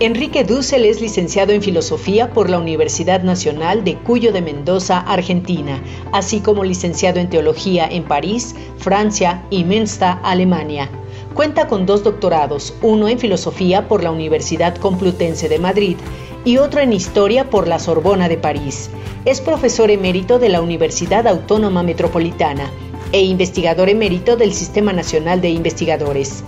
Enrique Dussel es licenciado en Filosofía por la Universidad Nacional de Cuyo de Mendoza, Argentina, así como licenciado en Teología en París, Francia y Münster, Alemania. Cuenta con dos doctorados, uno en Filosofía por la Universidad Complutense de Madrid y otro en Historia por la Sorbona de París. Es profesor emérito de la Universidad Autónoma Metropolitana e investigador emérito del Sistema Nacional de Investigadores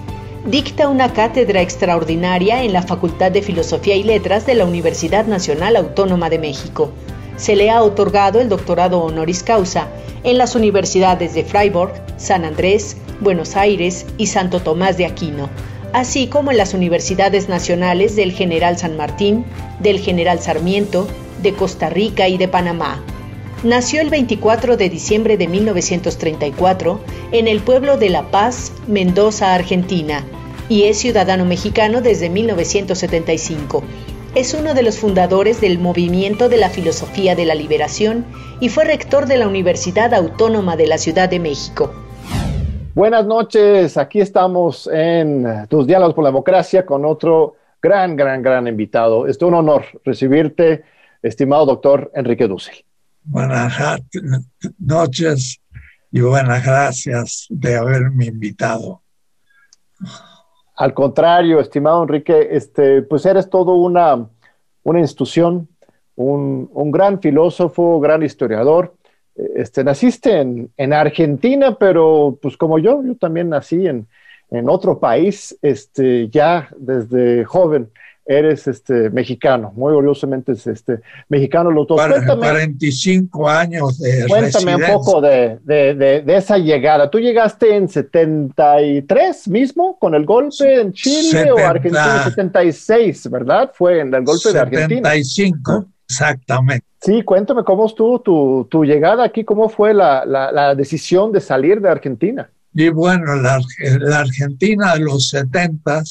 dicta una cátedra extraordinaria en la Facultad de Filosofía y Letras de la Universidad Nacional Autónoma de México. Se le ha otorgado el doctorado honoris causa en las universidades de Freiburg, San Andrés, Buenos Aires y Santo Tomás de Aquino, así como en las universidades nacionales del General San Martín, del General Sarmiento, de Costa Rica y de Panamá. Nació el 24 de diciembre de 1934 en el pueblo de La Paz, Mendoza, Argentina, y es ciudadano mexicano desde 1975. Es uno de los fundadores del Movimiento de la Filosofía de la Liberación y fue rector de la Universidad Autónoma de la Ciudad de México. Buenas noches, aquí estamos en Tus Diálogos por la Democracia con otro gran, gran, gran invitado. Es un honor recibirte, estimado doctor Enrique Dussel. Buenas noches y buenas gracias de haberme invitado. Al contrario, estimado Enrique, este, pues eres todo una, una institución, un, un, gran filósofo, gran historiador. Este, naciste en, en, Argentina, pero pues como yo, yo también nací en, en otro país, este, ya desde joven eres este, mexicano, muy orgullosamente este, mexicano los dos. 45 años de Cuéntame un poco de, de, de, esa llegada. ¿Tú llegaste en 73 mismo con el golpe en Chile o Argentina? 76, ¿verdad? Fue en el golpe de Argentina. 75, exactamente. Sí, cuéntame cómo estuvo tu, tu llegada aquí, cómo fue la, la, la, decisión de salir de Argentina. Y bueno, la, la Argentina de los 70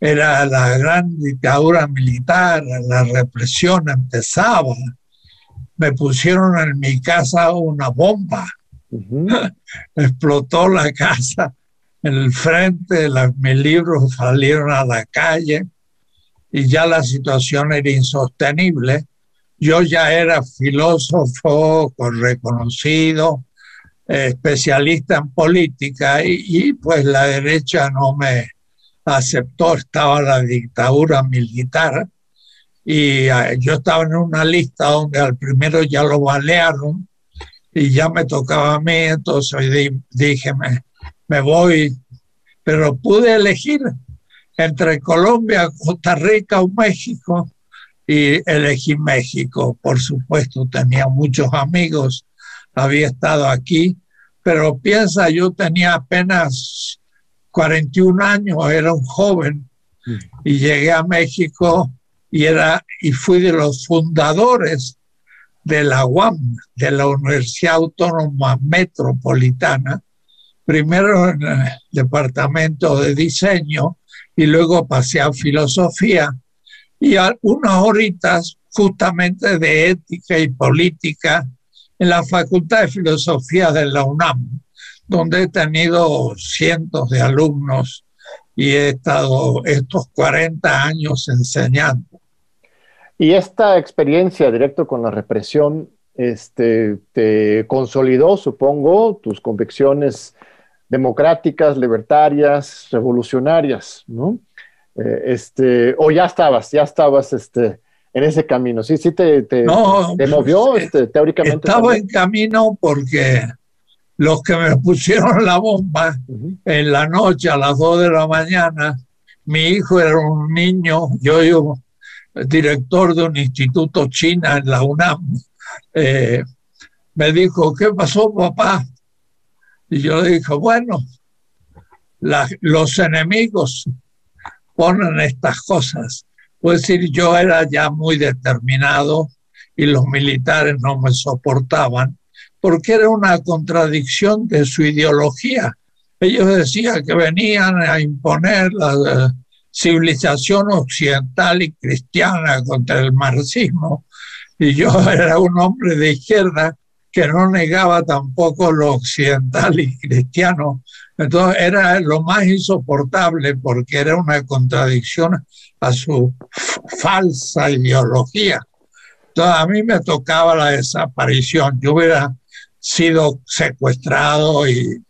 era la gran dictadura militar, la represión empezaba. Me pusieron en mi casa una bomba. Explotó la casa en el frente, mis libros salieron a la calle y ya la situación era insostenible. Yo ya era filósofo reconocido, especialista en política y pues la derecha no me, aceptó, estaba la dictadura militar y ah, yo estaba en una lista donde al primero ya lo balearon y ya me tocaba a mí, entonces dije, me, me voy, pero pude elegir entre Colombia, Costa Rica o México y elegí México. Por supuesto, tenía muchos amigos, había estado aquí, pero piensa, yo tenía apenas 41 años, era un joven y llegué a México y, era, y fui de los fundadores de la UAM, de la Universidad Autónoma Metropolitana, primero en el departamento de diseño y luego pasé a filosofía. Y unas horitas justamente de ética y política en la Facultad de Filosofía de la UNAM donde he tenido cientos de alumnos y he estado estos 40 años enseñando. Y esta experiencia directo con la represión este, te consolidó, supongo, tus convicciones democráticas, libertarias, revolucionarias, ¿no? Eh, este, o ya estabas, ya estabas este, en ese camino. Sí, sí te, te, te movió pues, este, teóricamente. Estaba en camino porque los que me pusieron la bomba en la noche a las 2 de la mañana, mi hijo era un niño, yo, yo director de un instituto china en la UNAM, eh, me dijo, ¿qué pasó papá? Y yo le dije, bueno, los enemigos ponen estas cosas. Puedo decir, yo era ya muy determinado y los militares no me soportaban porque era una contradicción de su ideología. Ellos decían que venían a imponer la civilización occidental y cristiana contra el marxismo, y yo era un hombre de izquierda que no negaba tampoco lo occidental y cristiano. Entonces era lo más insoportable porque era una contradicción a su falsa ideología. Entonces a mí me tocaba la desaparición. Yo hubiera sido secuestrado y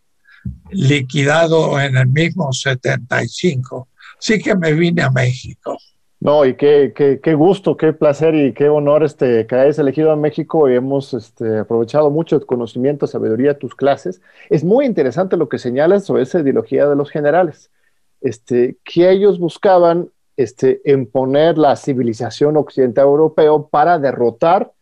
liquidado en el mismo 75. Sí que me vine a México. No, y qué, qué, qué, gusto, qué placer y qué honor este, que hayas elegido a México y hemos este, aprovechado mucho tu conocimiento, sabiduría tus clases. Es muy interesante lo que señalas sobre esa ideología de los generales, este, que ellos buscaban este, imponer la civilización occidental europeo para derrotar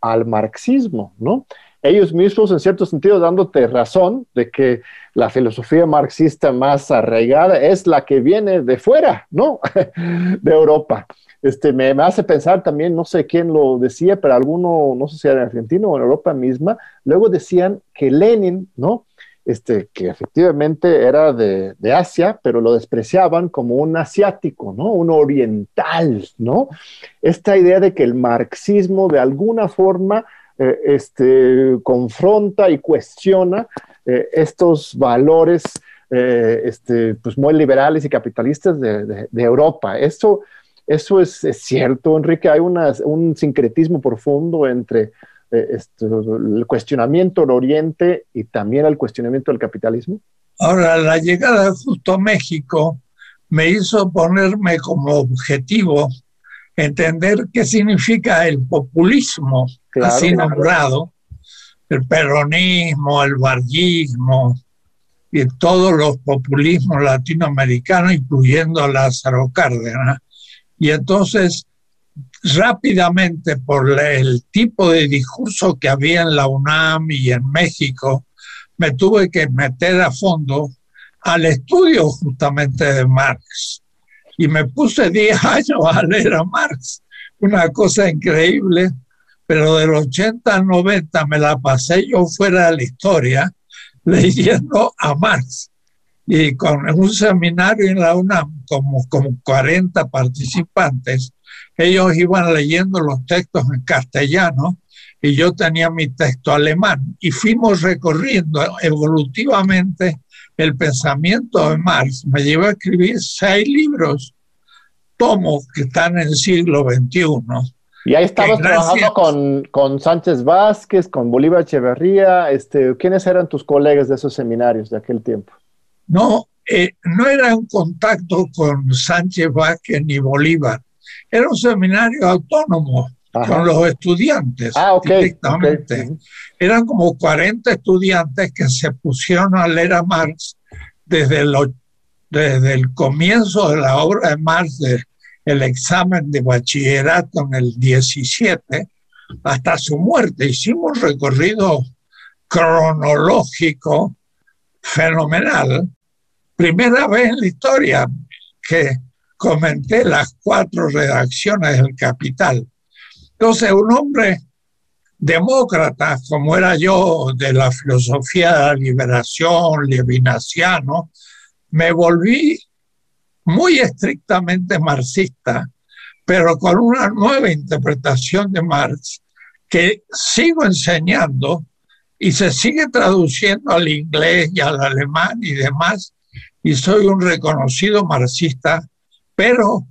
al marxismo, ¿no? Ellos mismos, en cierto sentido, dándote razón de que la filosofía marxista más arraigada es la que viene de fuera, ¿no? de Europa. Este, me, hace pensar también, no sé quién lo decía, pero alguno, no sé si era en Argentina o en Europa misma, luego decían que Lenin, ¿no? Este, que efectivamente era de, de, Asia, pero lo despreciaban como un asiático, ¿no? Un oriental, ¿no? Esta idea de que el marxismo de alguna forma eh, este, confronta y cuestiona eh, estos valores eh, este, pues muy liberales y capitalistas de, Europa. Eso, eso es, cierto, Enrique. Hay un sincretismo profundo entre el cuestionamiento del Oriente y también el cuestionamiento del capitalismo. Ahora, la llegada justo a México me hizo ponerme como objetivo entender qué significa el populismo así nombrado, el peronismo, el barguismo y todos los populismos latinoamericanos, incluyendo a Lázaro Cárdenas. Y entonces, rápidamente, por el tipo de discurso que había en la UNAM y en México, me tuve que meter a fondo al estudio justamente de Marx y me puse 10 años a leer a Marx, una cosa increíble, pero del 80 al 90 me la pasé yo fuera de la historia leyendo a Marx. Y con un seminario en la UNAM, como, como 40 participantes, ellos iban leyendo los textos en castellano y yo tenía mi texto alemán. Y fuimos recorriendo evolutivamente el pensamiento de Marx me llevó a escribir seis libros, tomos que están en el siglo XXI. Y ahí estabas trabajando con, con, Sánchez Vázquez, con Bolívar Echeverría. Este, ¿Quiénes eran tus colegas de esos seminarios de aquel tiempo? No, eh, no era un contacto con Sánchez Vázquez ni Bolívar. Era un seminario autónomo con los estudiantes ah, okay, Eran como 40 estudiantes que se pusieron a leer a Marx desde, desde el comienzo de la obra de Marx, de, el examen de bachillerato en el 17, hasta su muerte. Hicimos un recorrido cronológico fenomenal. Primera vez en la historia que comenté las cuatro redacciones del Capital entonces, un hombre demócrata, como era yo de la filosofía de la liberación, levinaciano, me volví muy estrictamente marxista, pero con una nueva interpretación de Marx que sigo enseñando y se sigue traduciendo al inglés y al alemán y demás, y soy un reconocido marxista, pero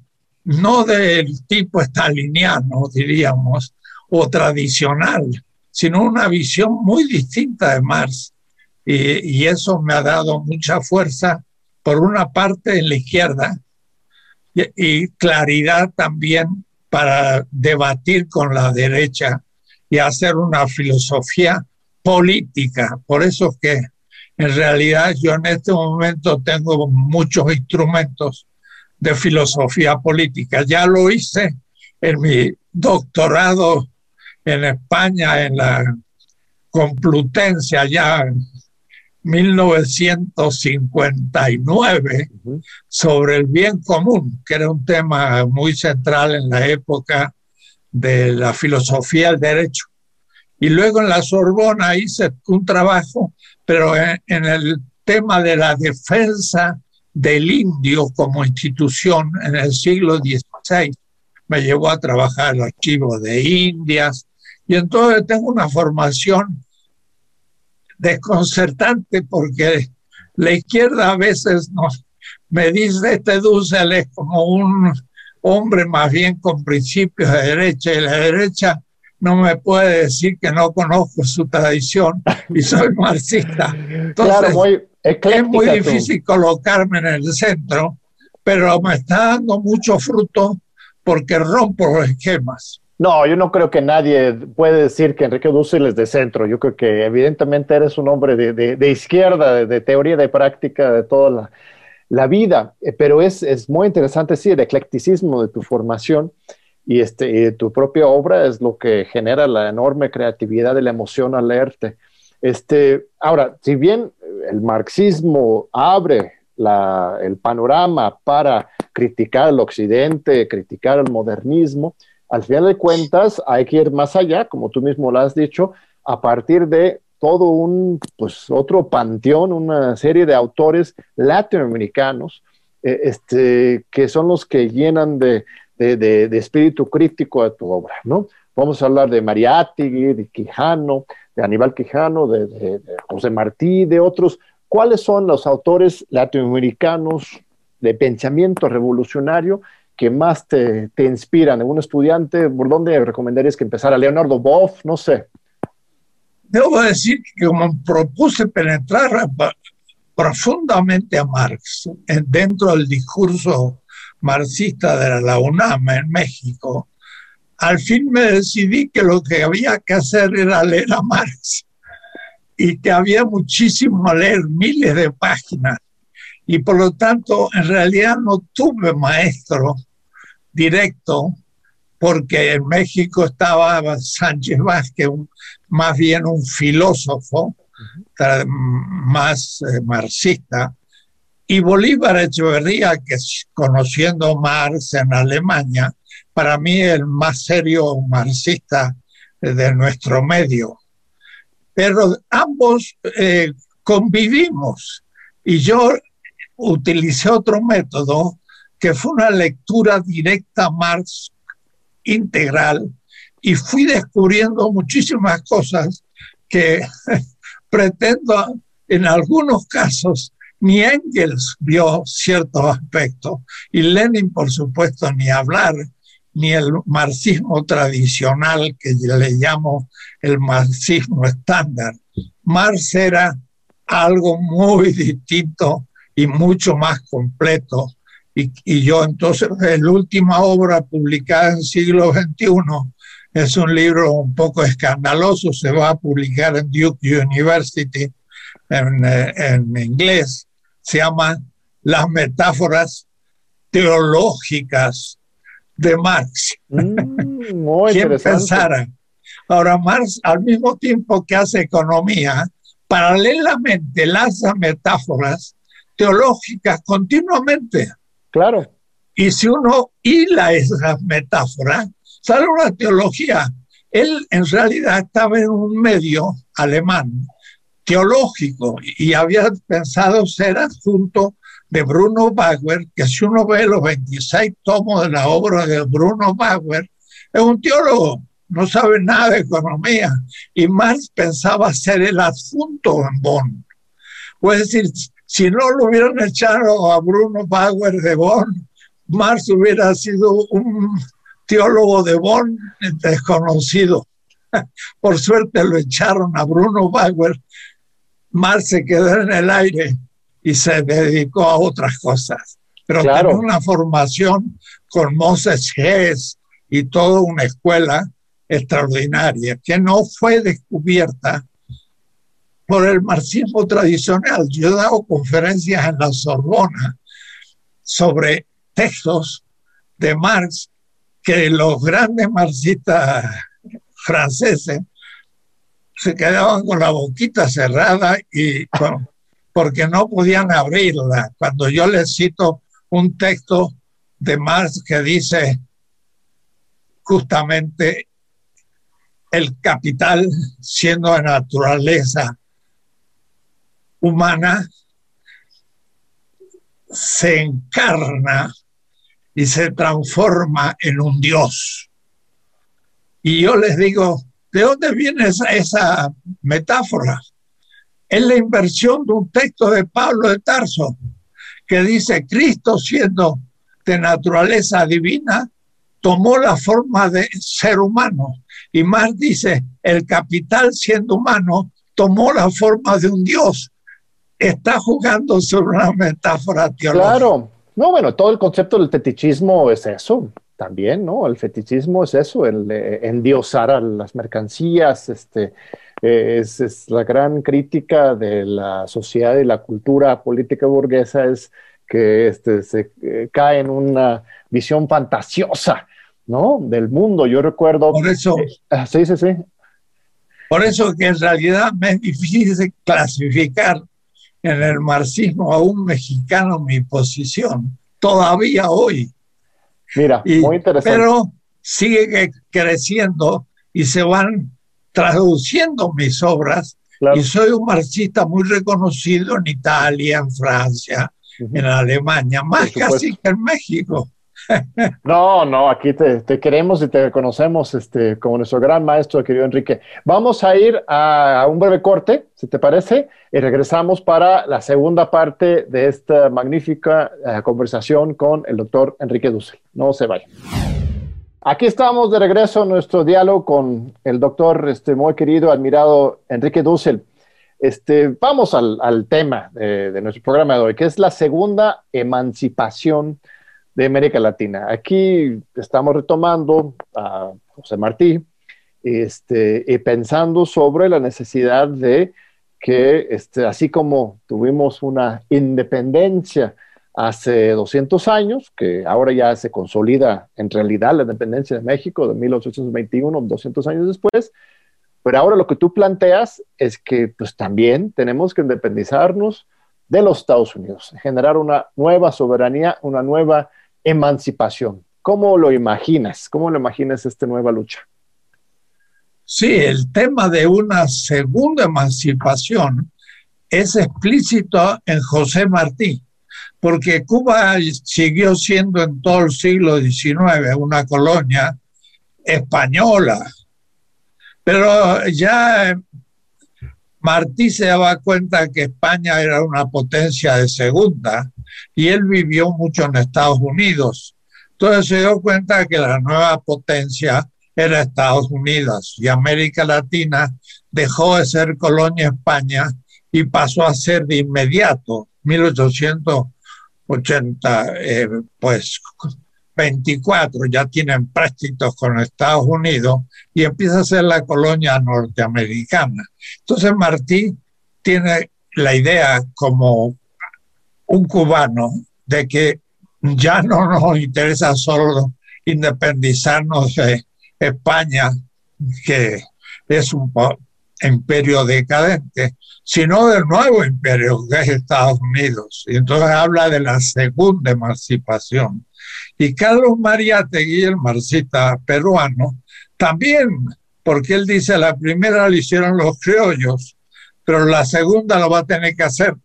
no del tipo estaliniano, diríamos, o tradicional, sino una visión muy distinta de Marx. Y, eso me ha dado mucha fuerza, por una parte en la izquierda, y, claridad también para debatir con la derecha y hacer una filosofía política. Por eso que en realidad yo en este momento tengo muchos instrumentos de filosofía política. Ya lo hice en mi doctorado en España, en la Complutense, allá en 1959, sobre el bien común, que era un tema muy central en la época de la filosofía del derecho. Y luego en la Sorbona hice un trabajo, pero en, en el tema de la defensa del indio como institución en el siglo XVI. Me llevó a trabajar el archivo de Indias y entonces tengo una formación desconcertante porque la izquierda a veces nos, me dice, este Dussel es como un hombre más bien con principios de derecha y la derecha no me puede decir que no conozco su tradición y soy marxista. Entonces, es muy difícil colocarme en el centro, pero me está dando mucho fruto porque rompo los esquemas. No, yo no creo que nadie puede decir que Enrique Dussel es de centro. Yo creo que evidentemente eres un hombre de, izquierda, de, teoría, de práctica, de toda la, vida. Eh, pero es, es, muy interesante, sí, el eclecticismo de tu formación y, este, tu propia obra es lo que genera la enorme creatividad y la emoción al leerte. Este, ahora, si bien el marxismo abre el panorama para criticar el occidente, criticar el modernismo, al final de cuentas hay que ir más allá, como tú mismo lo has dicho, a partir de todo un, pues, otro panteón, una serie de autores latinoamericanos, eh, este, que son los que llenan de, espíritu crítico a tu obra, ¿no? Vamos a hablar de Mariátegui, de Quijano, de Aníbal Quijano, de, de, José Martí, de otros. ¿Cuáles son los autores latinoamericanos de pensamiento revolucionario que más te, te inspiran? ¿Un estudiante? ¿Por dónde recomendarías que empezara? ¿Leonardo Boff? No sé. Debo decir que como propuse penetrar profundamente a Marx dentro del discurso marxista de la UNAM en México, al fin me decidí que lo que había que hacer era leer a Marx. Y que había muchísimo a leer, miles de páginas. Y por lo tanto, en realidad no tuve maestro directo, porque en México estaba Sánchez Vázquez, más bien un filósofo, más eh, marxista, y Bolívar Echeverría, que conociendo Marx en Alemania, para mí el más serio marxista de nuestro medio. Pero ambos eh, convivimos y yo utilicé otro método que fue una lectura directa Marx integral y fui descubriendo muchísimas cosas que pretendo en algunos casos ni Engels vio ciertos aspectos y Lenin por supuesto ni hablar ni el marxismo tradicional que le llamo el marxismo estándar. Marx era algo muy distinto y mucho más completo. Y, yo entonces, la última obra publicada en siglo XXI es un libro un poco escandaloso, se va a publicar en Duke University en, eh, en inglés, se llama Las metáforas teológicas de Marx. Mm, muy ¿Quién pensara? Ahora, Marx, al mismo tiempo que hace economía, paralelamente lanza metáforas teológicas continuamente. Claro. Y si uno hila esas metáforas, sale una teología. Él en realidad estaba en un medio alemán teológico y había pensado ser adjunto de Bruno Bauer, que si uno ve los 26 tomos de la obra de Bruno Bauer, es un teólogo, no sabe nada de economía. Y Marx pensaba ser el adjunto en Bonn. Es decir, si no lo hubieran echado a Bruno Bauer de Bonn, Marx hubiera sido un teólogo de Bonn desconocido. Por suerte lo echaron a Bruno Bauer. Marx se quedó en el aire y se dedicó a otras cosas. Pero claro. tenía una formación con Moses Hess y toda una escuela extraordinaria que no fue descubierta por el marxismo tradicional. Yo he dado conferencias en la Sorbona sobre textos de Marx que los grandes marxistas franceses se quedaban con la boquita cerrada y porque no podían abrirla. Cuando yo les cito un texto de Marx que dice justamente el capital siendo de naturaleza humana se encarna y se transforma en un dios. Y yo les digo, ¿de dónde viene esa, metáfora? es la inversión de un texto de Pablo de Tarso que dice, Cristo siendo de naturaleza divina, tomó la forma de ser humano. Y más dice, el capital siendo humano, tomó la forma de un Dios. Está jugando sobre una metáfora teológica. Claro, no, bueno, todo el concepto del fetichismo es eso también, ¿no? El fetichismo es eso, el endiosar a las mercancías, este, es, la gran crítica de la sociedad y la cultura política burguesa es que este, se eh, cae en una visión fantasiosa, ¿no? Del mundo. Yo recuerdo... Por eso... Ah, sí, sí, sí. Por eso que en realidad me es difícil clasificar en el marxismo a un mexicano mi posición, todavía hoy. Mira, muy interesante. Pero sigue creciendo y se van traduciendo mis obras. Y soy un marxista muy reconocido en Italia, en Francia, en Alemania, más casi que en México. No, no, aquí te, queremos y te conocemos este, como nuestro gran maestro, querido Enrique. Vamos a ir a, un breve corte, si te parece, y regresamos para la segunda parte de esta magnífica eh, conversación con el doctor Enrique Dussel. No se vayan. Aquí estamos de regreso en nuestro diálogo con el doctor este, muy querido, admirado Enrique Dussel. Este, vamos al, tema de, de, nuestro programa de hoy, que es la segunda emancipación de América Latina. Aquí estamos retomando a José Martí este, y pensando sobre la necesidad de que, este, así como tuvimos una independencia hace 200 años, que ahora ya se consolida en realidad la independencia de México de 1821, 200 años después, pero ahora lo que tú planteas es que pues también tenemos que independizarnos de los Estados Unidos, generar una nueva soberanía, una nueva emancipación. ¿Cómo lo imaginas? ¿Cómo lo imaginas esta nueva lucha? Sí, el tema de una segunda emancipación es explícito en José Martí, porque Cuba siguió siendo en todo el siglo XIX una colonia española, pero ya Martí se daba cuenta que España era una potencia de segunda y él vivió mucho en Estados Unidos. Entonces se dio cuenta que la nueva potencia era Estados Unidos y América Latina dejó de ser colonia España y pasó a ser de inmediato, 1880, eh, pues 24 ya tienen préstitos con Estados Unidos y empieza a ser la colonia norteamericana. Entonces Martí tiene la idea como un cubano de que ya no nos interesa solo independizarnos de España, que es un imperio decadente, sino del nuevo imperio que es Estados Unidos. Y entonces habla de la segunda emancipación. Y Carlos María Tegui, el marxista peruano, también, porque él dice, la primera la hicieron los criollos, pero la segunda lo va a tener que hacer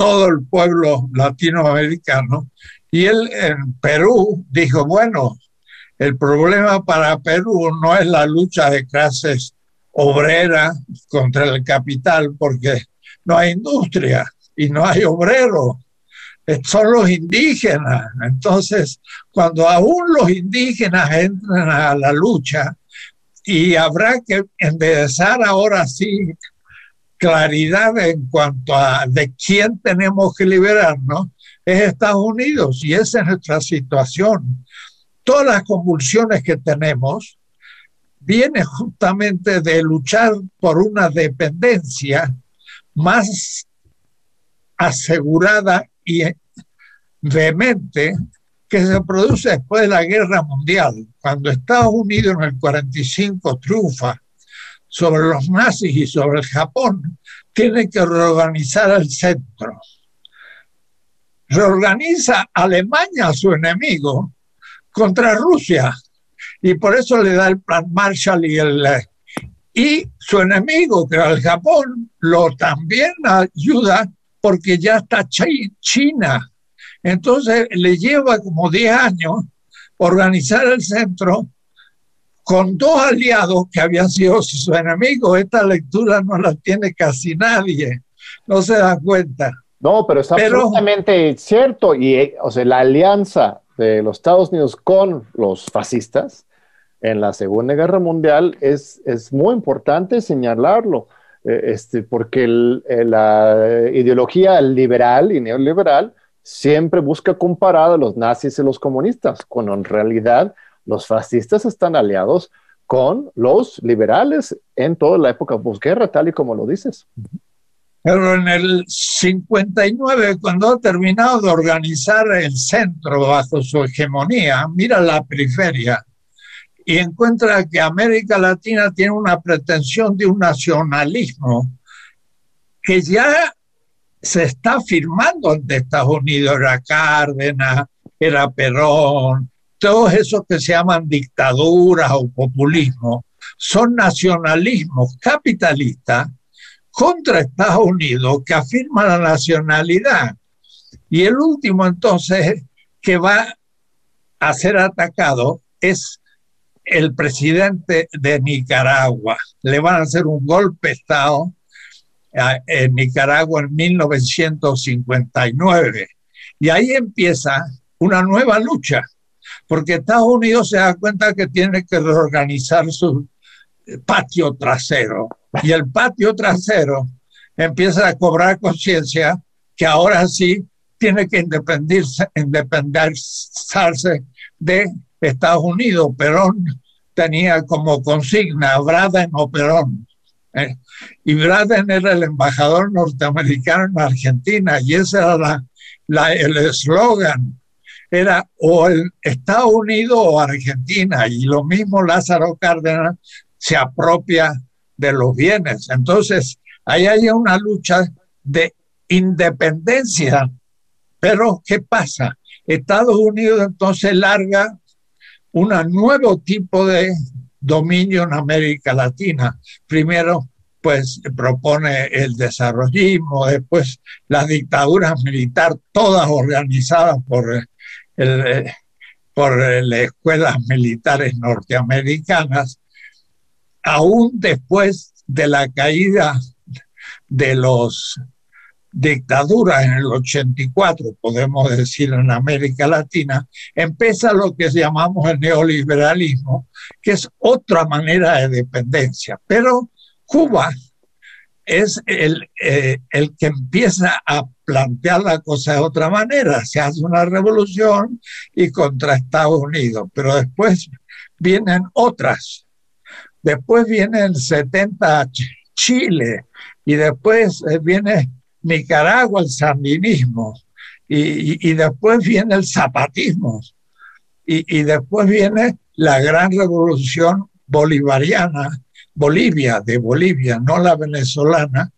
todo el pueblo latinoamericano. Y él en Perú dijo, bueno, el problema para Perú no es la lucha de clases obreras contra el capital, porque no hay industria y no hay obreros son los indígenas. Entonces, cuando aún los indígenas entran a la lucha, y habrá que empezar ahora sí claridad en cuanto a de quién tenemos que liberarnos, es Estados Unidos y esa es nuestra situación. Todas las convulsiones que tenemos vienen justamente de luchar por una dependencia más asegurada y vehemente que se produce después de la guerra mundial, cuando Estados Unidos en el 45 triunfa sobre los nazis y sobre el Japón, tiene que reorganizar el centro. Reorganiza Alemania su enemigo contra Rusia y por eso le da el plan Marshall y el y su enemigo, que era el Japón, lo también ayuda porque ya está China. Entonces le lleva como 10 años organizar el centro con dos aliados que habían sido sus enemigos. Esta lectura no la tiene casi nadie. no se dan cuenta. No, pero es absolutamente cierto. Y, o sea, la alianza de los Estados Unidos con los fascistas en la Segunda Guerra Mundial es, es muy importante señalarlo, eh, este, porque eh, la ideología liberal y neoliberal siempre busca comparar a los nazis y los comunistas, cuando en realidad los fascistas están aliados con los liberales en toda la época posguerra, tal y como lo dices. Pero en el 59, cuando ha terminado de organizar el centro bajo su hegemonía, mira la periferia y encuentra que América Latina tiene una pretensión de un nacionalismo que ya se está firmando ante Estados Unidos. Era Cárdenas, era Perón, todos esos que se llaman dictaduras o populismo, son nacionalismos capitalistas contra Estados Unidos que afirma la nacionalidad. Y el último entonces que va a ser atacado es el presidente de Nicaragua. Le van a hacer un golpe de Estado en Nicaragua en 1959. Y ahí empieza una nueva lucha, porque Estados Unidos se da cuenta que tiene que reorganizar su patio trasero y el patio trasero empieza a cobrar conciencia que ahora sí tiene que independizarse, de Estados Unidos. Perón tenía como consigna Braden o Perón. ¿eh? Y Braden era el embajador norteamericano en Argentina y ese era la, el eslogan. Era o el Estados Unidos o Argentina. Y lo mismo Lázaro Cárdenas se apropia de los bienes. Entonces, ahí hay una lucha de independencia. Pero, ¿qué pasa? Estados Unidos entonces larga un nuevo tipo de dominio en América Latina. Primero, pues propone el desarrollismo, después las dictaduras militares, todas organizadas por, el, por las escuelas militares norteamericanas, aún después de la caída de los dictaduras en el 84, podemos decir en América Latina, empieza lo que llamamos el neoliberalismo, que es otra manera de dependencia. Pero Cuba es el, eh, el que empieza a plantear la cosa de otra manera. Se hace una revolución y contra Estados Unidos, pero después vienen otras después viene el 70 Chile y después eh, viene Nicaragua, el sandinismo, y, después viene el zapatismo, y, y, después viene la gran revolución bolivariana, Bolivia, de Bolivia, no la venezolana,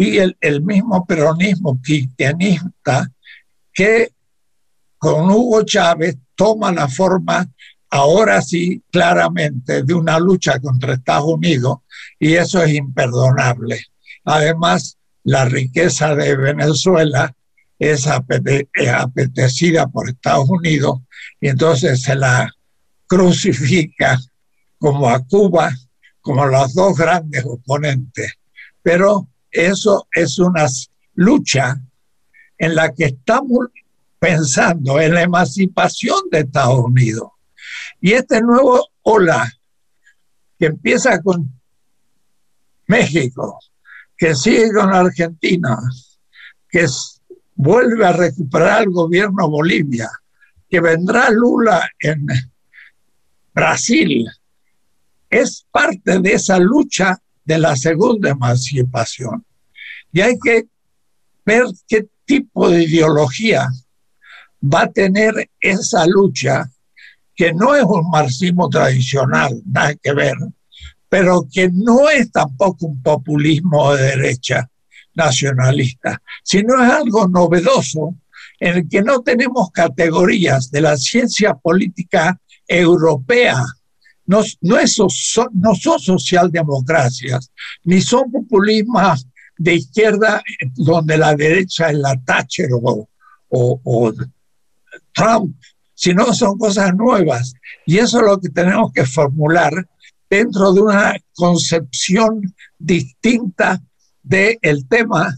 y el, mismo peronismo cristianista que con Hugo Chávez toma la forma ahora sí claramente de una lucha contra Estados Unidos y eso es imperdonable. Además, la riqueza de Venezuela es apetecida por Estados Unidos y entonces se la crucifica como a Cuba, como los dos grandes oponentes. Pero eso es una lucha en la que estamos pensando en la emancipación de Estados Unidos. Y este nuevo ola que empieza con México, que sigue con Argentina, que vuelve a recuperar el gobierno Bolivia, que vendrá Lula en Brasil, es parte de esa lucha de la segunda emancipación. Y hay que ver qué tipo de ideología va a tener esa lucha que no es un marxismo tradicional, nada que ver, pero que no es tampoco un populismo de derecha nacionalista, sino es algo novedoso en el que no tenemos categorías de la ciencia política europea. No, no, son, no son socialdemocracias, ni son populismos de izquierda donde la derecha es la Thatcher o, o Trump sino son cosas nuevas. Y eso es lo que tenemos que formular dentro de una concepción distinta del tema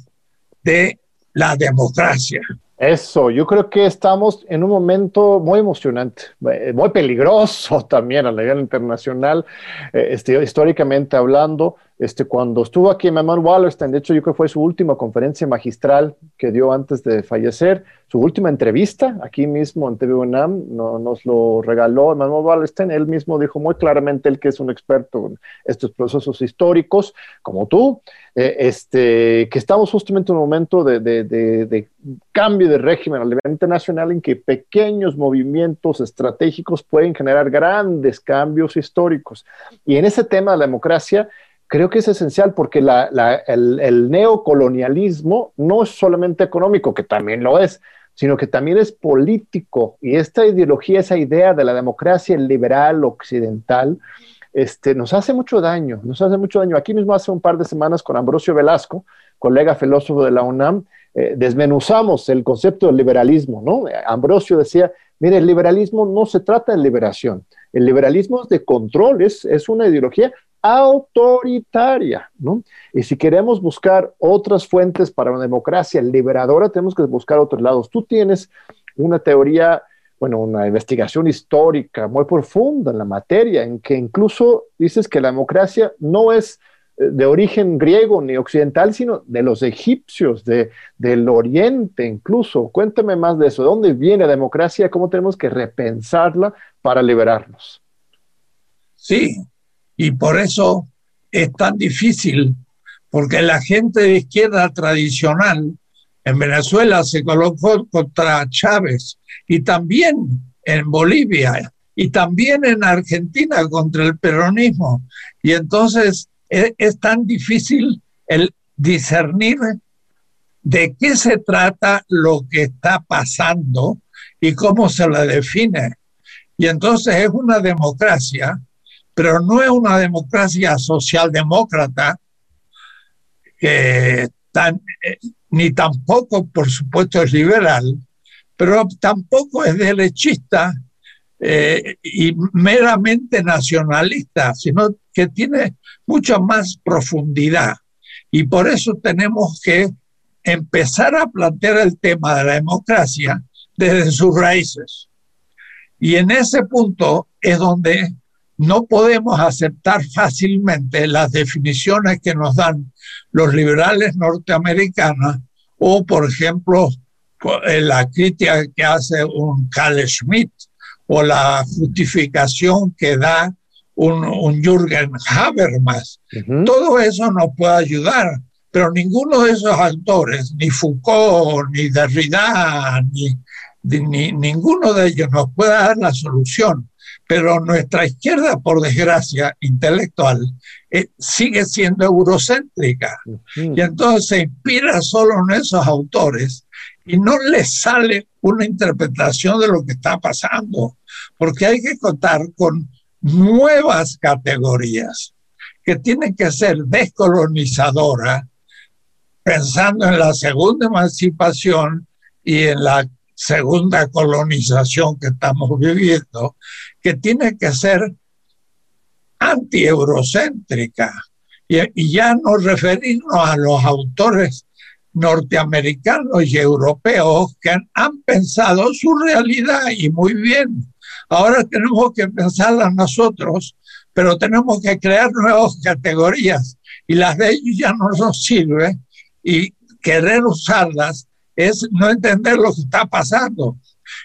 de la democracia. Eso, yo creo que estamos en un momento muy emocionante, eh, muy peligroso también a nivel internacional, eh, este, históricamente hablando. Este, cuando estuvo aquí Manuel Wallerstein, de hecho yo creo que fue su última conferencia magistral que dio antes de fallecer, su última entrevista aquí mismo en TV UNAM, no, nos lo regaló Manuel Wallerstein, él mismo dijo muy claramente, él que es un experto en estos procesos históricos, como tú, eh, este, que estamos justamente en un momento de, de, de cambio de régimen a nivel internacional en que pequeños movimientos estratégicos pueden generar grandes cambios históricos. Y en ese tema de la democracia, creo que es esencial porque el, neocolonialismo no es solamente económico, que también lo es, sino que también es político. Y esta ideología, esa idea de la democracia liberal occidental, este, nos hace mucho daño, nos hace mucho daño. Aquí mismo hace un par de semanas con Ambrosio Velasco, colega filósofo de la UNAM, eh, desmenuzamos el concepto del liberalismo, ¿no? Ambrosio decía, mire, el liberalismo no se trata de liberación, el liberalismo de control, es, es una ideología autoritaria, ¿no? Y si queremos buscar otras fuentes para una democracia liberadora, tenemos que buscar otros lados. Tú tienes una teoría, bueno, una investigación histórica muy profunda en la materia, en que incluso dices que la democracia no es de origen griego ni occidental, sino de los egipcios, de, del oriente incluso. Cuéntame más de eso. ¿De dónde viene la democracia? ¿Cómo tenemos que repensarla para liberarnos? Sí, y por eso es tan difícil, porque la gente de izquierda tradicional en Venezuela se colocó contra Chávez y también en Bolivia y también en Argentina contra el peronismo. Y entonces es, tan difícil el discernir de qué se trata lo que está pasando y cómo se la define. Y entonces es una democracia pero no es una democracia socialdemócrata, eh, ni tampoco, por supuesto, es liberal, pero tampoco es derechista eh, y meramente nacionalista, sino que tiene mucha más profundidad. Y por eso tenemos que empezar a plantear el tema de la democracia desde sus raíces. Y en ese punto es donde no podemos aceptar fácilmente las definiciones que nos dan los liberales norteamericanos o, por ejemplo, eh, la crítica que hace un Carl Schmitt o la justificación que da un, un Jürgen Habermas. Todo eso nos puede ayudar, pero ninguno de esos autores, ni Foucault, ni Derrida, ni, ni ninguno de ellos nos puede dar la solución pero nuestra izquierda, por desgracia, intelectual, eh, sigue siendo eurocéntrica. Y entonces se inspira solo en esos autores y no les sale una interpretación de lo que está pasando, porque hay que contar con nuevas categorías que tienen que ser descolonizadoras, pensando en la segunda emancipación y en la segunda colonización que estamos viviendo, que tiene que ser anti-eurocéntrica y, ya no referirnos a los autores norteamericanos y europeos que han, pensado su realidad y muy bien. Ahora tenemos que pensarla nosotros, pero tenemos que crear nuevas categorías y las de ellos ya no nos sirven y querer usarlas es no entender lo que está pasando.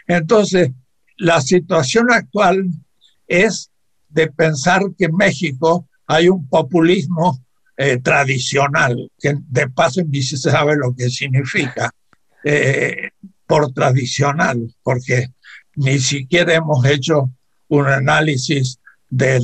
Entonces, la situación actual es de pensar que en México hay un populismo eh, tradicional, que de paso ni se sabe lo que significa eh, por tradicional, porque ni siquiera hemos hecho un análisis del,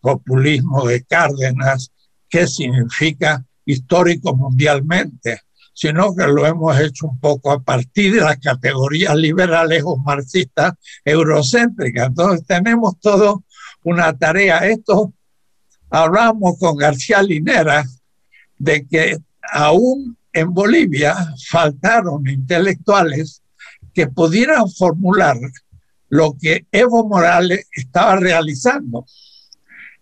populismo de Cárdenas, qué significa histórico mundialmente sino que lo hemos hecho un poco a partir de las categorías liberales o marxistas eurocéntricas. Entonces tenemos todo una tarea. Esto hablamos con García Linera de que aún en Bolivia faltaron intelectuales que pudieran formular lo que Evo Morales estaba realizando.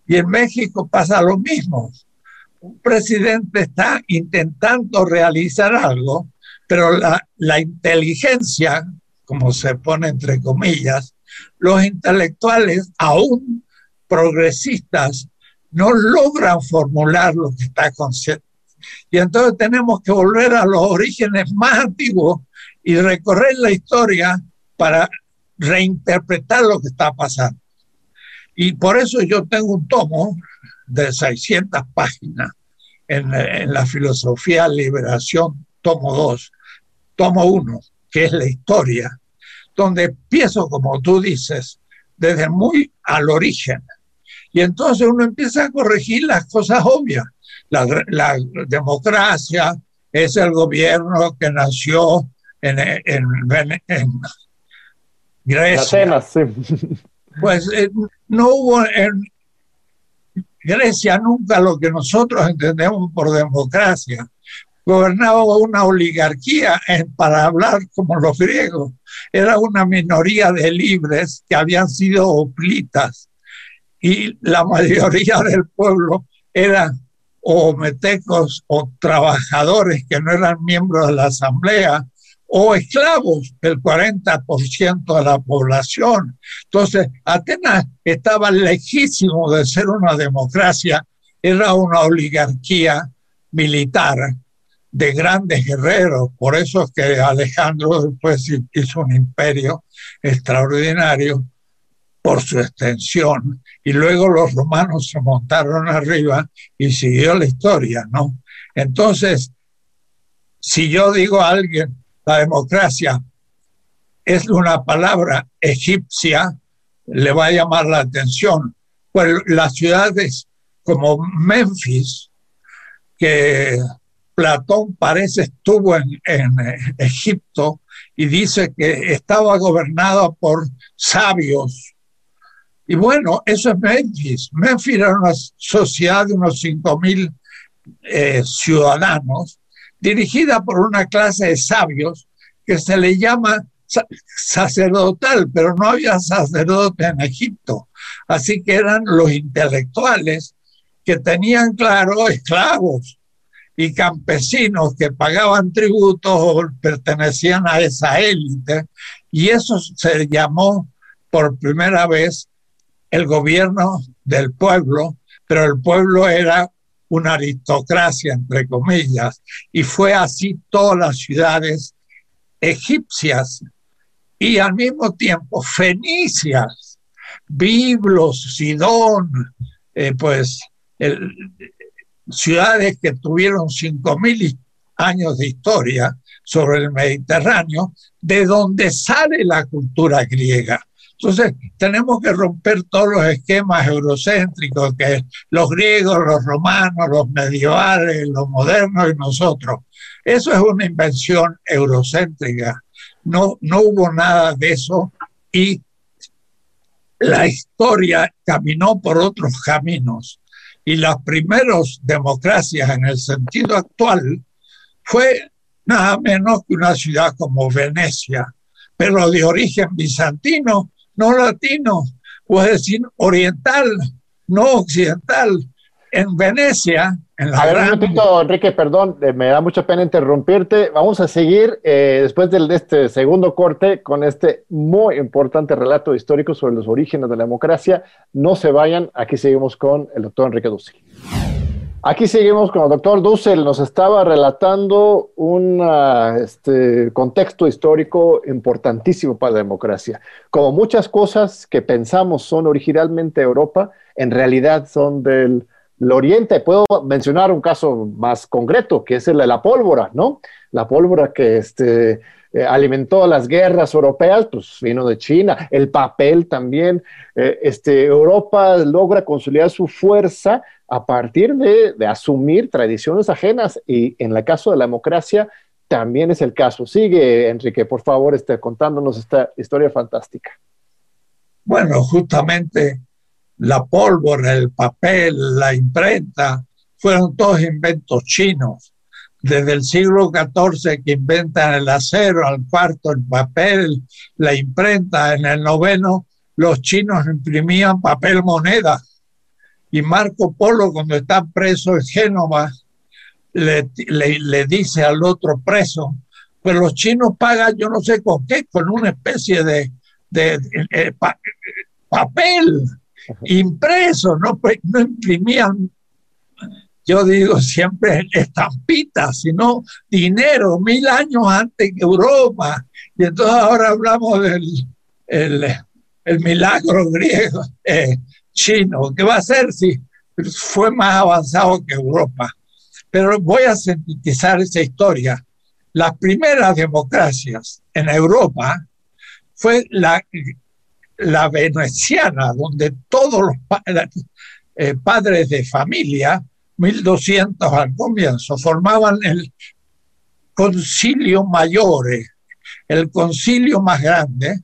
Y en México pasa lo mismo un presidente está intentando realizar algo, pero la, la inteligencia, como se pone entre comillas, los intelectuales, aún progresistas, no logran formular lo que está consciente. Y entonces tenemos que volver a los orígenes más antiguos y recorrer la historia para reinterpretar lo que está pasando. Y por eso yo tengo un tomo de 600 páginas en, la filosofía liberación, tomo 2, tomo 1, que es la historia, donde empiezo, como tú dices, desde muy al origen. Y entonces uno empieza a corregir las cosas obvias. La democracia es el gobierno que nació en, en, en Grecia. Pues eh, no hubo en Grecia nunca lo que nosotros entendemos por democracia. Gobernaba una oligarquía, para hablar como los griegos. Era una minoría de libres que habían sido oplitas y la mayoría del pueblo eran o metecos o trabajadores que no eran miembros de la asamblea o esclavos, el 40% de la población. Entonces, Atenas estaba lejísimo de ser una democracia, era una oligarquía militar de grandes guerreros. Por eso es que Alejandro después hizo un imperio extraordinario por su extensión. Y luego los romanos se montaron arriba y siguió la historia, ¿no? Entonces, si yo digo a alguien, la democracia es una palabra egipcia, le va a llamar la atención. Pues las ciudades como Memphis, que Platón parece estuvo en, en Egipto y dice que estaba gobernada por sabios. Y bueno, eso es Memphis. Memphis era una sociedad de unos 5.000 eh, ciudadanos dirigida por una clase de sabios que se le llama sacerdotal, pero no había sacerdote en Egipto. Así que eran los intelectuales que tenían claro esclavos y campesinos que pagaban tributos o pertenecían a esa élite. Y eso se llamó por primera vez el gobierno del pueblo, pero el pueblo era una aristocracia, entre comillas, y fue así todas las ciudades egipcias y al mismo tiempo fenicias, Biblos, Sidón, eh, pues ciudades que tuvieron cinco mil años de historia sobre el Mediterráneo, de donde sale la cultura griega. Entonces, tenemos que romper todos los esquemas eurocéntricos que los griegos, los romanos, los medievales, los modernos y nosotros. Eso es una invención eurocéntrica. No, no hubo nada de eso y la historia caminó por otros caminos. Y las primeras democracias en el sentido actual fue nada menos que una ciudad como Venecia, pero de origen bizantino no latino, puede decir oriental, no occidental. En Venecia, en la a ver, un Enrique, perdón, eh, me da mucha pena interrumpirte. Vamos a seguir eh, después de este segundo corte con este muy importante relato histórico sobre los orígenes de la democracia. No se vayan, aquí seguimos con el doctor Enrique Dussel. Aquí seguimos con el doctor Dussel, nos estaba relatando un este, contexto histórico importantísimo para la democracia. Como muchas cosas que pensamos son originalmente Europa, en realidad son del, Oriente. Puedo mencionar un caso más concreto, que es el de la pólvora, ¿no? La pólvora que este, eh, alimentó las guerras europeas, pues vino de China, el papel también. Eh, este, Europa logra consolidar su fuerza a partir de, asumir tradiciones ajenas y en el caso de la democracia también es el caso. Sigue, Enrique, por favor, este, contándonos esta historia fantástica. Bueno, justamente la pólvora, el papel, la imprenta, fueron todos inventos chinos. Desde el siglo XIV que inventan el acero, al cuarto el papel, la imprenta, en el noveno los chinos imprimían papel moneda. Y Marco Polo, cuando está preso en Génova, le, le, dice al otro preso, pues los chinos pagan yo no sé con qué, con una especie de, de, papel impreso, no, no imprimían, yo digo siempre estampitas, sino dinero, mil años antes que Europa. Y entonces ahora hablamos del el, milagro griego, eh, chino, ¿qué va a ser si fue más avanzado que Europa? Pero voy a sintetizar esa historia. Las primeras democracias en Europa fue la, veneciana, donde todos los eh, padres de familia, 1200 al comienzo, formaban el concilio mayore, el concilio más grande,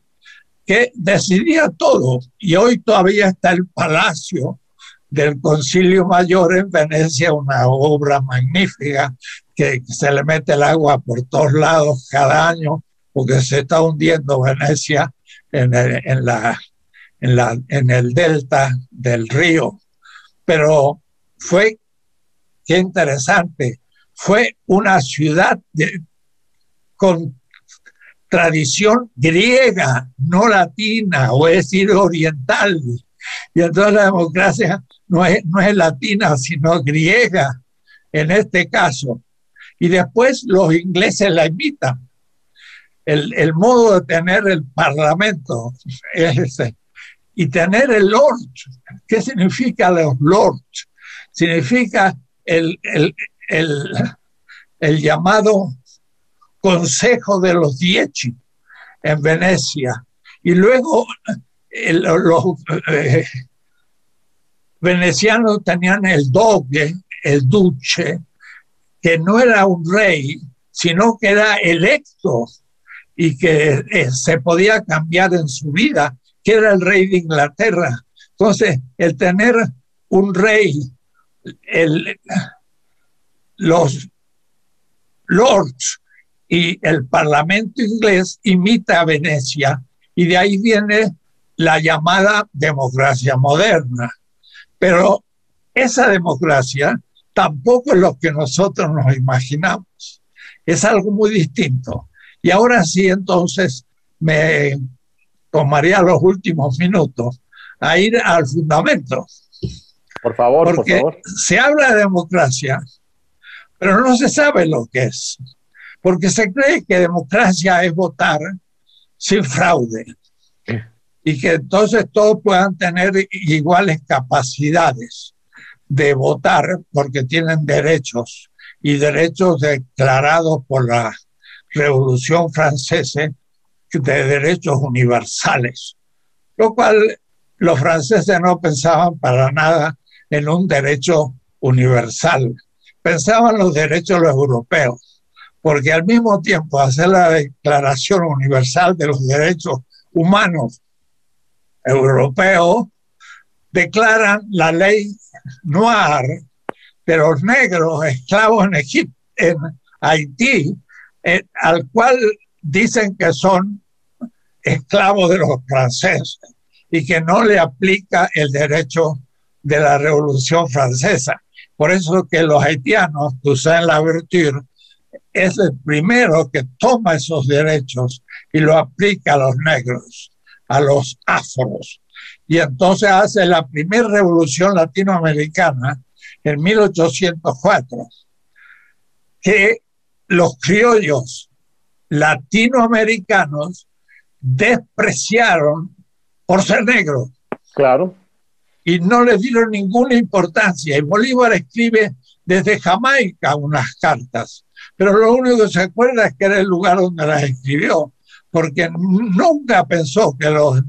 que decidía todo. Y hoy todavía está el palacio del Concilio Mayor en Venecia, una obra magnífica que se le mete el agua por todos lados cada año porque se está hundiendo Venecia en el, en el delta del río. Pero fue, qué interesante, fue una ciudad con tradición griega, no latina, o es decir, oriental. Y entonces la democracia no es, no es latina, sino griega en este caso. Y después los ingleses la imitan. El, el modo de tener el parlamento es ese. Y tener el Lord, ¿qué significa los Lords? Significa el, el, el, el llamado Consejo de los Dieci en Venecia. Y luego los eh, venecianos tenían el doge, el duce, que no era un rey, sino que era electo y que eh, se podía cambiar en su vida, que era el rey de Inglaterra. Entonces, el tener un rey, el, los lords y el Parlamento inglés imita a Venecia y de ahí viene la llamada democracia moderna. Pero esa democracia tampoco es lo que nosotros nos imaginamos. Es algo muy distinto. Y ahora sí, entonces, me tomaría los últimos minutos a ir al fundamento. Por favor, Porque por favor. Se habla de democracia, pero no se sabe lo que es porque se cree que democracia es votar sin fraude y que entonces todos puedan tener iguales capacidades de votar porque tienen derechos y derechos declarados por la Revolución Francesa de derechos universales, lo cual los franceses no pensaban para nada en un derecho universal, pensaban los derechos los europeos porque al mismo tiempo hacer la Declaración Universal de los Derechos Humanos Europeo, declaran la ley noir de los negros esclavos en Egipto, en Haití, eh, al cual dicen que son esclavos de los franceses y que no le aplica el derecho de la Revolución Francesa. Por eso que los haitianos, la virtud, es el primero que toma esos derechos y lo aplica a los negros, a los afros. Y entonces hace la primera revolución latinoamericana en 1804, que los criollos latinoamericanos despreciaron por ser negros. Claro. Y no le dieron ninguna importancia. Y Bolívar escribe desde Jamaica unas cartas pero lo único que se acuerda es que era el lugar donde las escribió, porque nunca pensó que los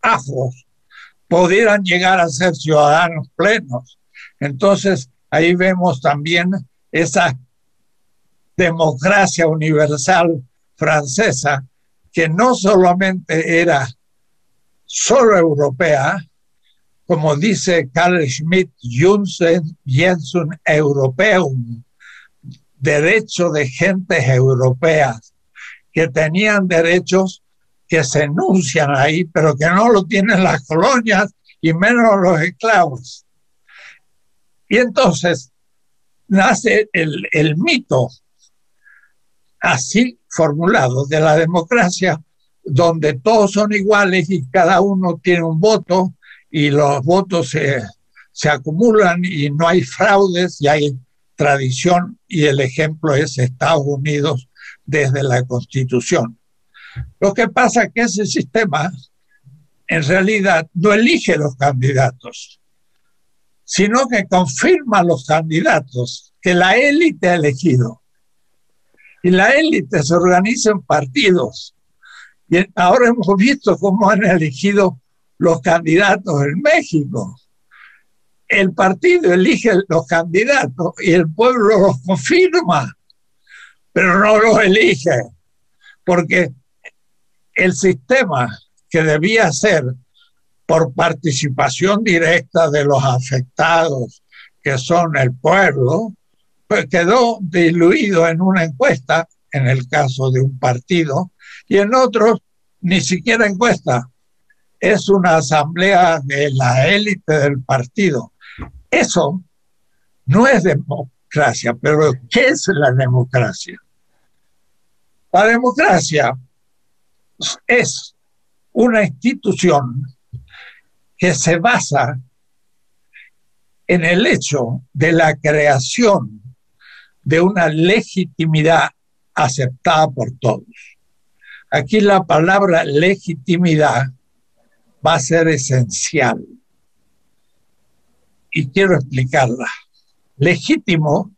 afros pudieran llegar a ser ciudadanos plenos. Entonces, ahí vemos también esa democracia universal francesa, que no solamente era solo europea, como dice Carl Schmidt, Junsen, Jensen Europeum, derecho de gentes europeas que tenían derechos que se enuncian ahí, pero que no lo tienen las colonias y menos los esclavos. Y entonces nace el, el mito así formulado de la democracia, donde todos son iguales y cada uno tiene un voto y los votos se, se acumulan y no hay fraudes y hay tradición y el ejemplo es Estados Unidos desde la Constitución. Lo que pasa es que ese sistema en realidad no elige los candidatos, sino que confirma los candidatos que la élite ha elegido. Y la élite se organiza en partidos. Y ahora hemos visto cómo han elegido los candidatos en México. El partido elige los candidatos y el pueblo los confirma, pero no los elige, porque el sistema que debía ser por participación directa de los afectados, que son el pueblo, pues quedó diluido en una encuesta, en el caso de un partido, y en otros ni siquiera encuesta. Es una asamblea de la élite del partido. Eso no es democracia, pero ¿qué es la democracia? La democracia es una institución que se basa en el hecho de la creación de una legitimidad aceptada por todos. Aquí la palabra legitimidad va a ser esencial y quiero explicarla. Legítimo,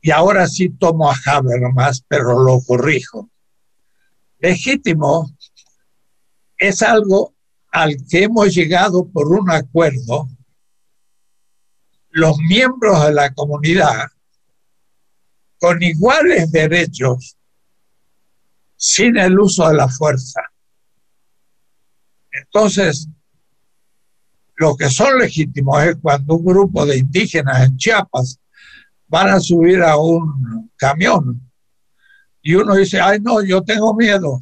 y ahora sí tomo a Habermas, pero lo corrijo. Legítimo es algo al que hemos llegado por un acuerdo los miembros de la comunidad con iguales derechos sin el uso de la fuerza. Entonces, lo que son legítimos es cuando un grupo de indígenas en Chiapas van a subir a un camión y uno dice, ay no, yo tengo miedo.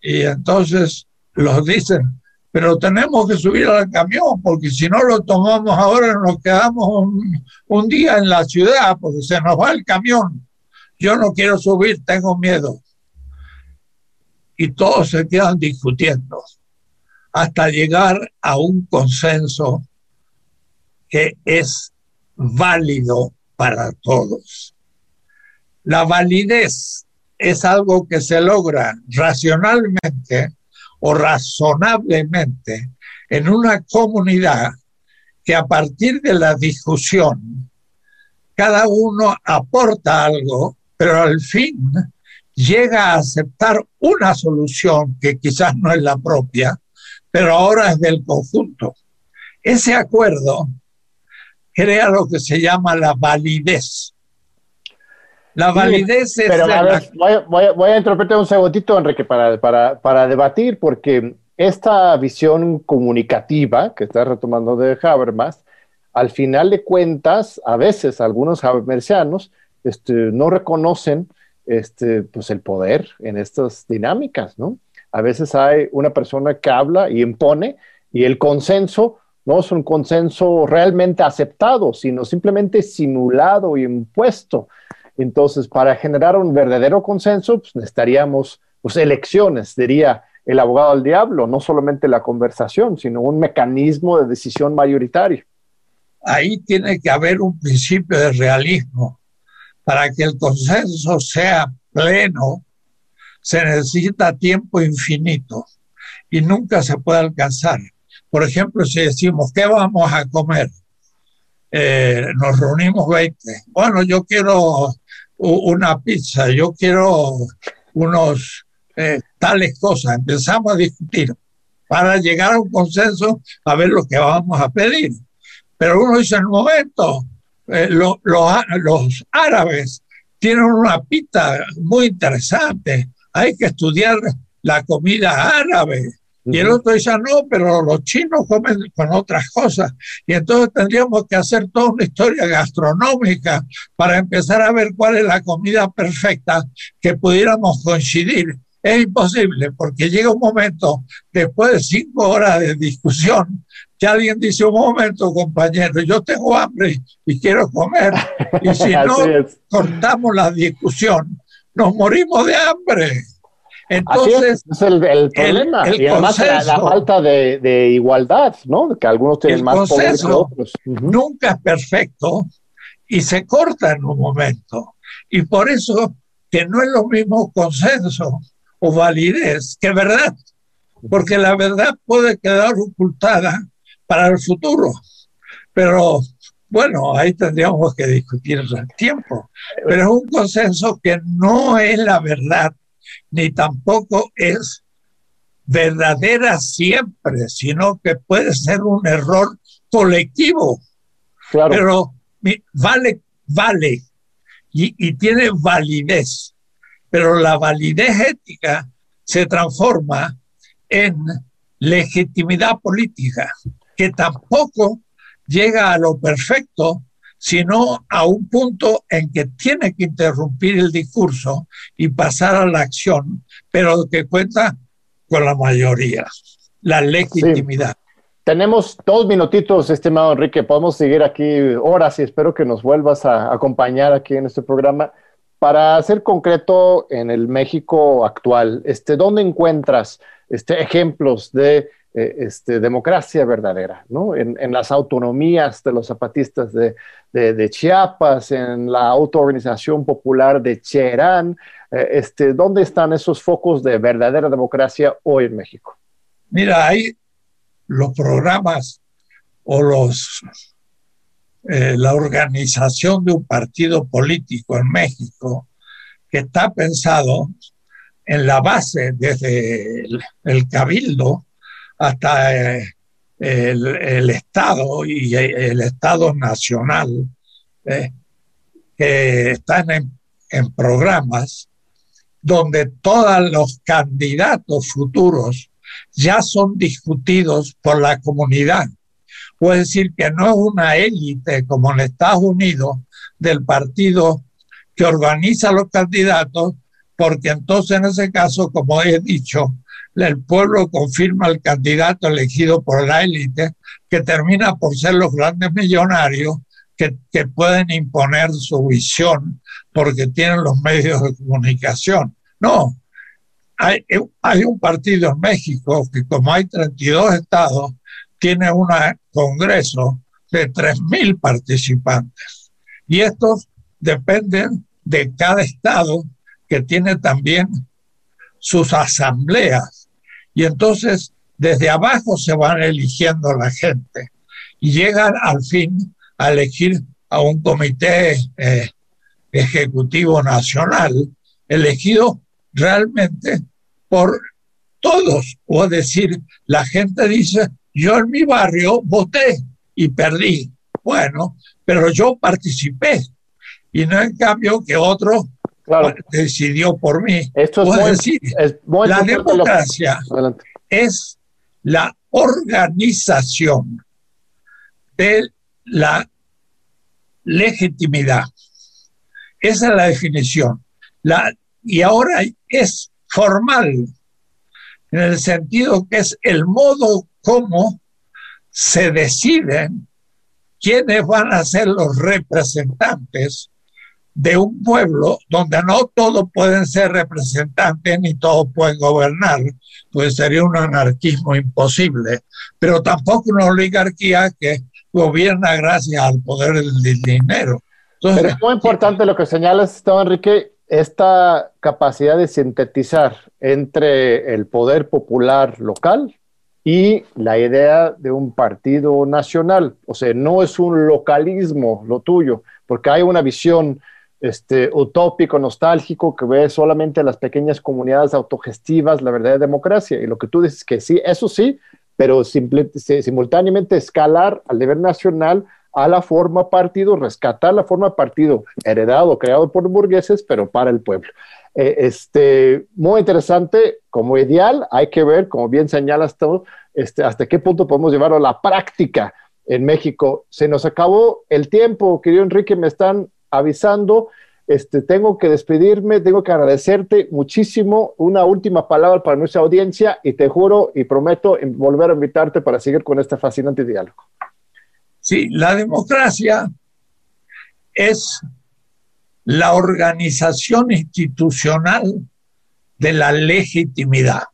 Y entonces los dicen, pero tenemos que subir al camión porque si no lo tomamos ahora nos quedamos un, un día en la ciudad porque se nos va el camión. Yo no quiero subir, tengo miedo. Y todos se quedan discutiendo hasta llegar a un consenso que es válido para todos. La validez es algo que se logra racionalmente o razonablemente en una comunidad que a partir de la discusión cada uno aporta algo, pero al fin llega a aceptar una solución que quizás no es la propia, pero ahora es del conjunto. Ese acuerdo crea lo que se llama la validez. La validez es... Pero voy, a, interpretar un segundito, Enrique, para, para, para debatir, porque esta visión comunicativa que está retomando de Habermas, al final de cuentas, a veces algunos habermasianos este, no reconocen este, pues el poder en estas dinámicas, ¿no? A veces hay una persona que habla y impone y el consenso no es un consenso realmente aceptado, sino simplemente simulado y impuesto. Entonces, para generar un verdadero consenso, pues, necesitaríamos pues, elecciones, diría el abogado del diablo, no solamente la conversación, sino un mecanismo de decisión mayoritario. Ahí tiene que haber un principio de realismo. Para que el consenso sea pleno, se necesita tiempo infinito y nunca se puede alcanzar. Por ejemplo, si decimos, ¿qué vamos a comer? Eh, nos reunimos 20. Bueno, yo quiero una pizza, yo quiero unos eh, tales cosas. Empezamos a discutir para llegar a un consenso a ver lo que vamos a pedir. Pero uno dice, en un momento, eh, los árabes tienen una pizza muy interesante, hay que estudiar la comida árabe. Y el otro dice, no, pero los chinos comen con otras cosas. Y entonces tendríamos que hacer toda una historia gastronómica para empezar a ver cuál es la comida perfecta que pudiéramos coincidir. Es imposible porque llega un momento, después de cinco horas de discusión, que alguien dice, un momento, compañero, yo tengo hambre y quiero comer. Y si no cortamos la discusión, nos morimos de hambre. Entonces, es, el, problema. y además la, falta de, igualdad, ¿no? Que algunos tienen más poder que otros. Nunca es perfecto y se corta en un momento. Y por eso que no es lo mismo consenso o validez que verdad, porque la verdad puede quedar ocultada para el futuro. Pero bueno, ahí tendríamos que discutir el tiempo. Pero es un consenso que no es la verdad, ni tampoco es verdadera siempre, sino que puede ser un error colectivo. Claro. Pero vale, vale, y, y tiene validez. Pero la validez ética se transforma en legitimidad política, que tampoco llega a lo perfecto, sino a un punto en que tiene que interrumpir el discurso y pasar a la acción, pero que cuenta con la mayoría, la legitimidad. Tenemos dos minutitos, estimado Enrique. Podemos seguir aquí horas y espero que nos vuelvas a acompañar aquí en este programa. Para ser concreto en el México actual, este, ¿dónde encuentras este, ejemplos de eh, este, democracia verdadera, ¿no? En, las autonomías de los zapatistas de, Chiapas, en la autoorganización popular de Cherán, eh, este, ¿dónde están esos focos de verdadera democracia hoy en México? Mira, hay los programas o los eh, la organización de un partido político en México que está pensado en la base desde el cabildo hasta eh, el, Estado y el Estado nacional, eh, que están en, en programas donde todos los candidatos futuros ya son discutidos por la comunidad. Puede decir que no es una élite como en Estados Unidos del partido que organiza los candidatos, porque entonces en ese caso, como he dicho, el pueblo confirma al candidato elegido por la élite, que termina por ser los grandes millonarios que, pueden imponer su visión porque tienen los medios de comunicación. No, hay, hay un partido en México que como hay 32 estados, tiene un congreso de 3.000 participantes. Y estos dependen de cada estado que tiene también sus asambleas y entonces desde abajo se van eligiendo la gente y llegan al fin a elegir a un comité eh, ejecutivo nacional elegido realmente por todos. O decir, la gente dice, yo en mi barrio voté y perdí. Bueno, pero yo participé y no en cambio que otro decidió por mí. Esto es, decir, la democracia es la organización de la legitimidad. Esa es la definición. La, y ahora es formal, en el sentido que es el modo como se deciden quiénes van a ser los representantes de un pueblo donde no todos pueden ser representantes ni todos pueden gobernar, pues sería un anarquismo imposible, pero tampoco una oligarquía que gobierna gracias al poder del dinero. pero es muy importante lo que señalas, Enrique, esta capacidad de sintetizar entre el poder popular local y la idea de un partido nacional. O sea, no es un localismo lo tuyo, porque hay una visión este, utópico, nostálgico, que ve solamente las pequeñas comunidades autogestivas, la verdadera democracia. Y lo que tú dices que sí, eso sí, pero simultáneamente escalar al nivel nacional a la forma partido, rescatar la forma partido heredado, creado por burgueses, pero para el pueblo. Eh, este, muy interesante, como ideal, hay que ver, como bien señalas tú, este, hasta qué punto podemos llevarlo a la práctica en México. Se nos acabó el tiempo, querido Enrique, me están avisando. este, tengo que despedirme, tengo que agradecerte muchísimo. Una última palabra para nuestra audiencia y te juro y prometo volver a invitarte para seguir con este fascinante diálogo. Sí, la democracia es la organización institucional de la legitimidad.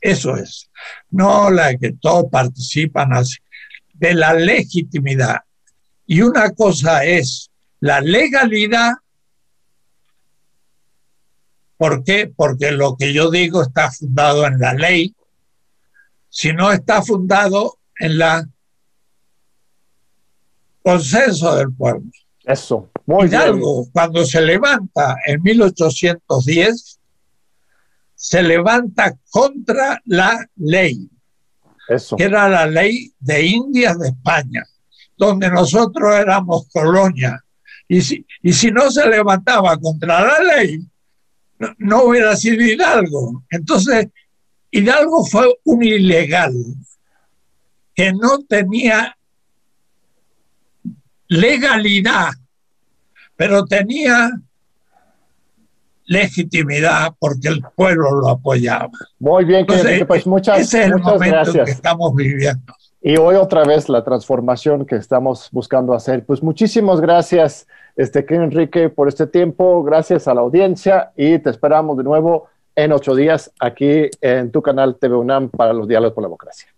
Eso es, no la que todos participan así, de la legitimidad. Y una cosa es la legalidad. ¿Por qué? Porque lo que yo digo está fundado en la ley, si no está fundado en la consenso del pueblo. Eso, muy Hidalgo, cuando se levanta en 1810, se levanta contra la ley, Eso. que era la ley de Indias de España, donde nosotros éramos colonia. Y si, y si no se levantaba contra la ley, no, no hubiera sido Hidalgo. Entonces, Hidalgo fue un ilegal que no tenía legalidad, pero tenía legitimidad porque el pueblo lo apoyaba. Muy bien, Entonces, pues muchas, ese es el muchas momento gracias. que estamos viviendo. Y hoy otra vez la transformación que estamos buscando hacer. Pues muchísimas gracias, este, que Enrique, por este tiempo. Gracias a la audiencia y te esperamos de nuevo en ocho días aquí en tu canal TV UNAM para los Diálogos por la Democracia.